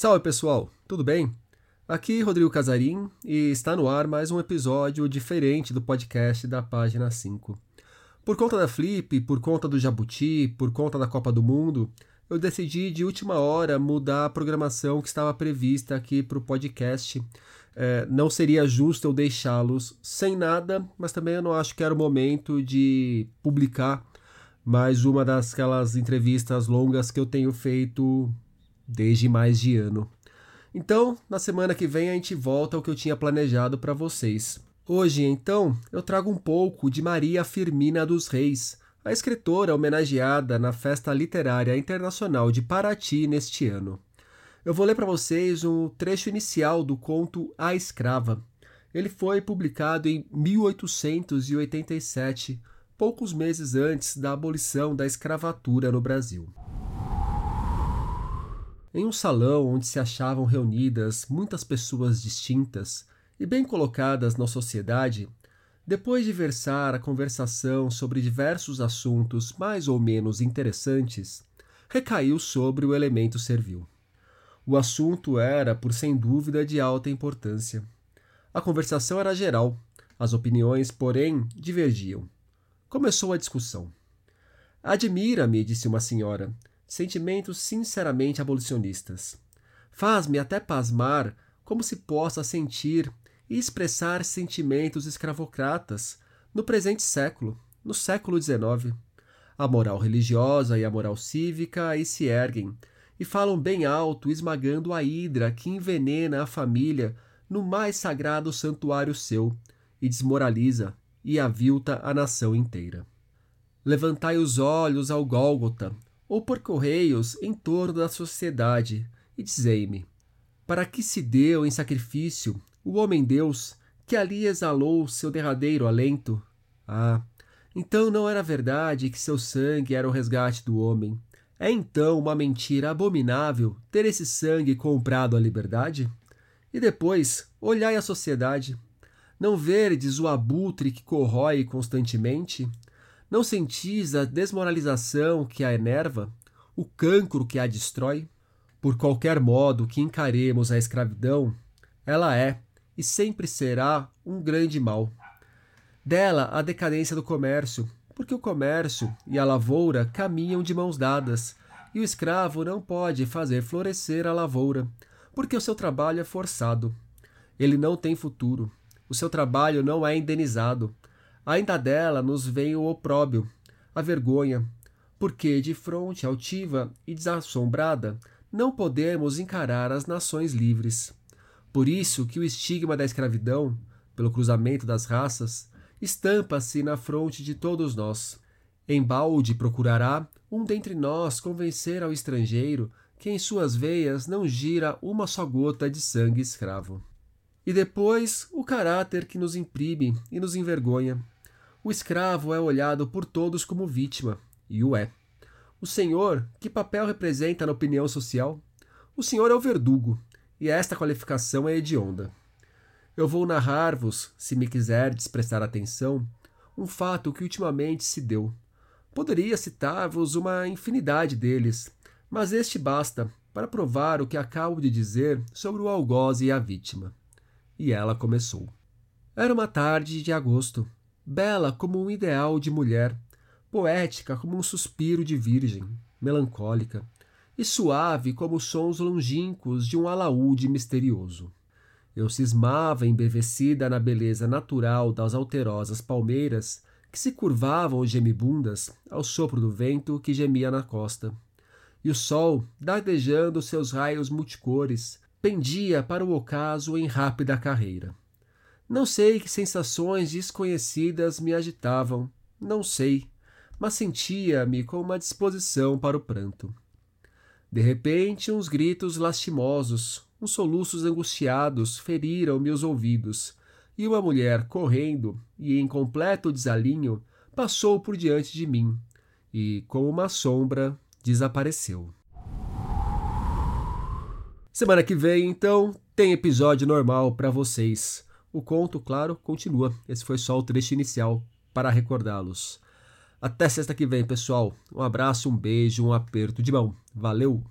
Salve pessoal, tudo bem? Aqui Rodrigo Casarim e está no ar mais um episódio diferente do podcast da página 5. Por conta da Flip, por conta do Jabuti, por conta da Copa do Mundo, eu decidi de última hora mudar a programação que estava prevista aqui para o podcast. É, não seria justo eu deixá-los sem nada, mas também eu não acho que era o momento de publicar mais uma das entrevistas longas que eu tenho feito desde mais de ano. Então, na semana que vem a gente volta ao que eu tinha planejado para vocês. Hoje, então, eu trago um pouco de Maria Firmina dos Reis, a escritora homenageada na Festa Literária Internacional de Paraty neste ano. Eu vou ler para vocês um trecho inicial do conto A Escrava. Ele foi publicado em 1887, poucos meses antes da abolição da escravatura no Brasil. Em um salão onde se achavam reunidas muitas pessoas distintas e bem colocadas na sociedade, depois de versar a conversação sobre diversos assuntos mais ou menos interessantes, recaiu sobre o elemento servil. O assunto era, por sem dúvida, de alta importância. A conversação era geral, as opiniões, porém, divergiam. Começou a discussão. Admira-me, disse uma senhora, sentimentos sinceramente abolicionistas. Faz-me até pasmar como se possa sentir e expressar sentimentos escravocratas no presente século, no século XIX. A moral religiosa e a moral cívica aí se erguem e falam bem alto, esmagando a hidra que envenena a família no mais sagrado santuário seu e desmoraliza e avilta a nação inteira. Levantai os olhos ao Gólgota, ou por correios em torno da sociedade, e dizei-me: para que se deu em sacrifício o homem-deus que ali exalou seu derradeiro alento? Ah, então não era verdade que seu sangue era o resgate do homem. É então uma mentira abominável ter esse sangue comprado à liberdade? E depois, olhai a sociedade. Não verdes o abutre que corrói constantemente? Não sentis a desmoralização que a enerva, o cancro que a destrói? Por qualquer modo que encaremos a escravidão, ela é e sempre será um grande mal. Dela a decadência do comércio, porque o comércio e a lavoura caminham de mãos dadas, e o escravo não pode fazer florescer a lavoura, porque o seu trabalho é forçado. Ele não tem futuro, o seu trabalho não é indenizado, Ainda dela nos vem o opróbio, a vergonha, porque de fronte altiva e desassombrada não podemos encarar as nações livres. Por isso que o estigma da escravidão, pelo cruzamento das raças, estampa-se na fronte de todos nós. Embalde procurará um dentre nós convencer ao estrangeiro que em suas veias não gira uma só gota de sangue escravo. E depois o caráter que nos imprime e nos envergonha. O escravo é olhado por todos como vítima, e o é. O senhor, que papel representa na opinião social? O senhor é o verdugo, e esta qualificação é hedionda. Eu vou narrar-vos, se me quiserdes prestar atenção, um fato que ultimamente se deu. Poderia citar-vos uma infinidade deles, mas este basta para provar o que acabo de dizer sobre o algoz e a vítima. E ela começou. Era uma tarde de agosto, bela como um ideal de mulher, poética como um suspiro de virgem, melancólica, e suave como os sons longínquos de um alaúde misterioso. Eu cismava embevecida na beleza natural das alterosas palmeiras que se curvavam gemibundas ao sopro do vento que gemia na costa. E o sol, dardejando seus raios multicores, pendia para o ocaso em rápida carreira. Não sei que sensações desconhecidas me agitavam, não sei, mas sentia-me com uma disposição para o pranto. De repente, uns gritos lastimosos, uns soluços angustiados feriram meus ouvidos, e uma mulher, correndo e em completo desalinho, passou por diante de mim e, como uma sombra, desapareceu. Semana que vem, então, tem episódio normal para vocês. O conto, claro, continua. Esse foi só o trecho inicial para recordá-los. Até sexta que vem, pessoal. Um abraço, um beijo, um aperto de mão. Valeu!